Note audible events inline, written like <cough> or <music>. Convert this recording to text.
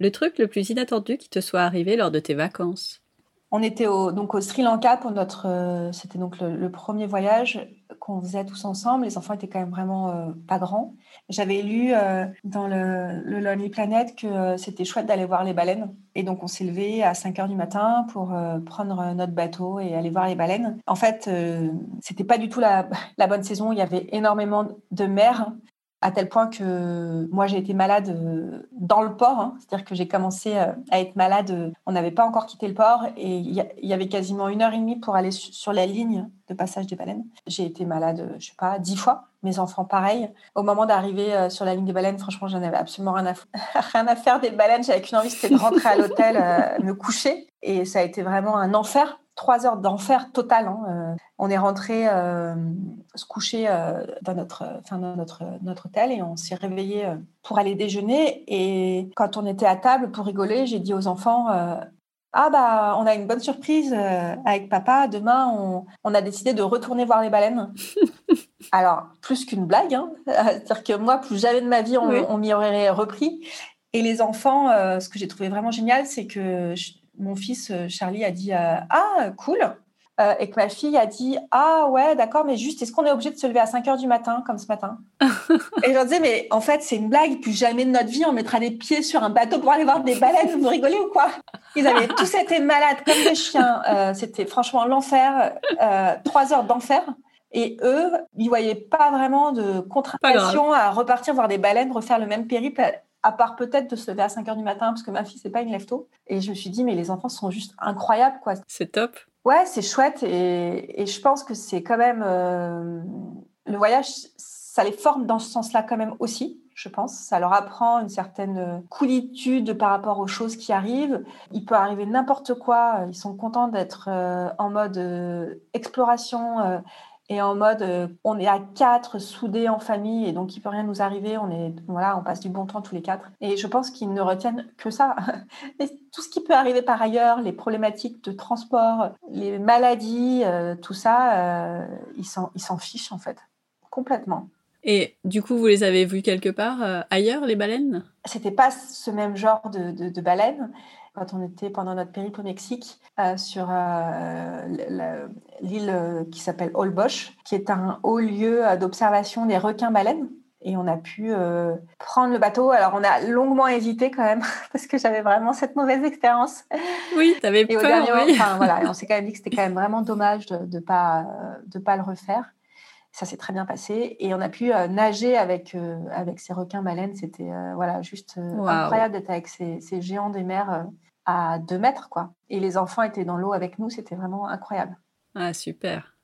Le truc le plus inattendu qui te soit arrivé lors de tes vacances? On était au, donc au Sri Lanka pour notre. Euh, c'était donc le, premier voyage qu'on faisait tous ensemble. Les enfants étaient quand même vraiment euh, pas grands. J'avais lu euh, dans le, Lonely Planet que c'était chouette d'aller voir les baleines. Et donc on s'est levé à 5 heures du matin pour prendre notre bateau et aller voir les baleines. En fait, c'était pas du tout la, <laughs> la, bonne saison. Il y avait énormément de mer à tel point que moi j'ai été malade euh, dans le port, hein. c'est-à-dire que j'ai commencé euh, à être malade, euh, on n'avait pas encore quitté le port et il y, avait quasiment une heure et demie pour aller sur la ligne de passage des baleines. J'ai été malade, je sais pas, dix fois, mes enfants pareil. Au moment d'arriver sur la ligne des baleines, franchement, j'en avais absolument rien à, <laughs> rien à faire des baleines, j'avais qu'une envie, c'était de rentrer à l'hôtel, me coucher et ça a été vraiment un enfer trois heures d'enfer total. Hein, euh. on est rentré euh, se coucher euh, dans notre, enfin, notre, notre hôtel et on s'est réveillé pour aller déjeuner. Et quand on était à table pour rigoler, j'ai dit aux enfants Ah, bah, on a une bonne surprise avec papa. Demain, on, on, a décidé de retourner voir les baleines. <laughs> Alors, plus qu'une blague, hein. <laughs> c'est-à-dire que moi, plus jamais de ma vie, on, on m'y aurait repris. Et les enfants, ce que j'ai trouvé vraiment génial, c'est que mon fils euh, Charlie a dit euh, Ah, cool euh, et que ma fille a dit Ah ouais, d'accord, mais juste, est-ce qu'on est obligé de se lever à 5 heures du matin, comme ce matin? <laughs> Et je leur disais Mais en fait, c'est une blague, plus jamais de notre vie, on mettra des pieds sur un bateau pour aller voir des baleines, vous rigolez ou quoi? Ils avaient tous été malades comme des chiens. C'était franchement l'enfer, trois heures d'enfer. Et eux, ils voyaient pas vraiment de contradiction à repartir voir des baleines, refaire le même périple à part peut-être de se lever à 5 heures du matin, parce que ma fille, c'est pas une lève tôt. Et je me suis dit, mais les enfants sont juste incroyables, quoi. C'est top. Ouais, c'est chouette. Et, je pense que c'est quand même. Euh, le voyage, ça les forme dans ce sens-là, quand même aussi, je pense. Ça leur apprend une certaine coolitude par rapport aux choses qui arrivent. Il peut arriver n'importe quoi. Ils sont contents d'être euh, en mode euh, exploration et en mode euh, on est à quatre soudés en famille et donc il peut rien nous arriver on est voilà on passe du bon temps tous les quatre. Et je pense qu'ils ne retiennent que ça. <laughs> Mais tout ce qui peut arriver par ailleurs les problématiques de transport les maladies euh, tout ça euh, ils s'en ils s'en fichent en fait complètement. Et du coup, vous les avez vus quelque part ailleurs, les baleines? C'était pas ce même genre de, de, de baleines quand on était pendant notre périple au Mexique euh, sur euh, l'île euh, qui s'appelle Holbox, qui est un haut lieu d'observation des requins-baleines. Et on a pu prendre le bateau. Alors, on a longuement hésité quand même, <laughs> parce que j'avais vraiment cette mauvaise expérience. Oui, tu avais peur. oui. enfin, voilà, on s'est quand même dit que c'était quand même vraiment dommage de ne pas, de pas le refaire. Ça s'est très bien passé. Et on a pu nager avec, avec ces requins-baleines. C'était voilà, juste incroyable d'être avec ces, ces, géants des mers à deux mètres, quoi. Et les enfants étaient dans l'eau avec nous, c'était vraiment incroyable. Ah, super.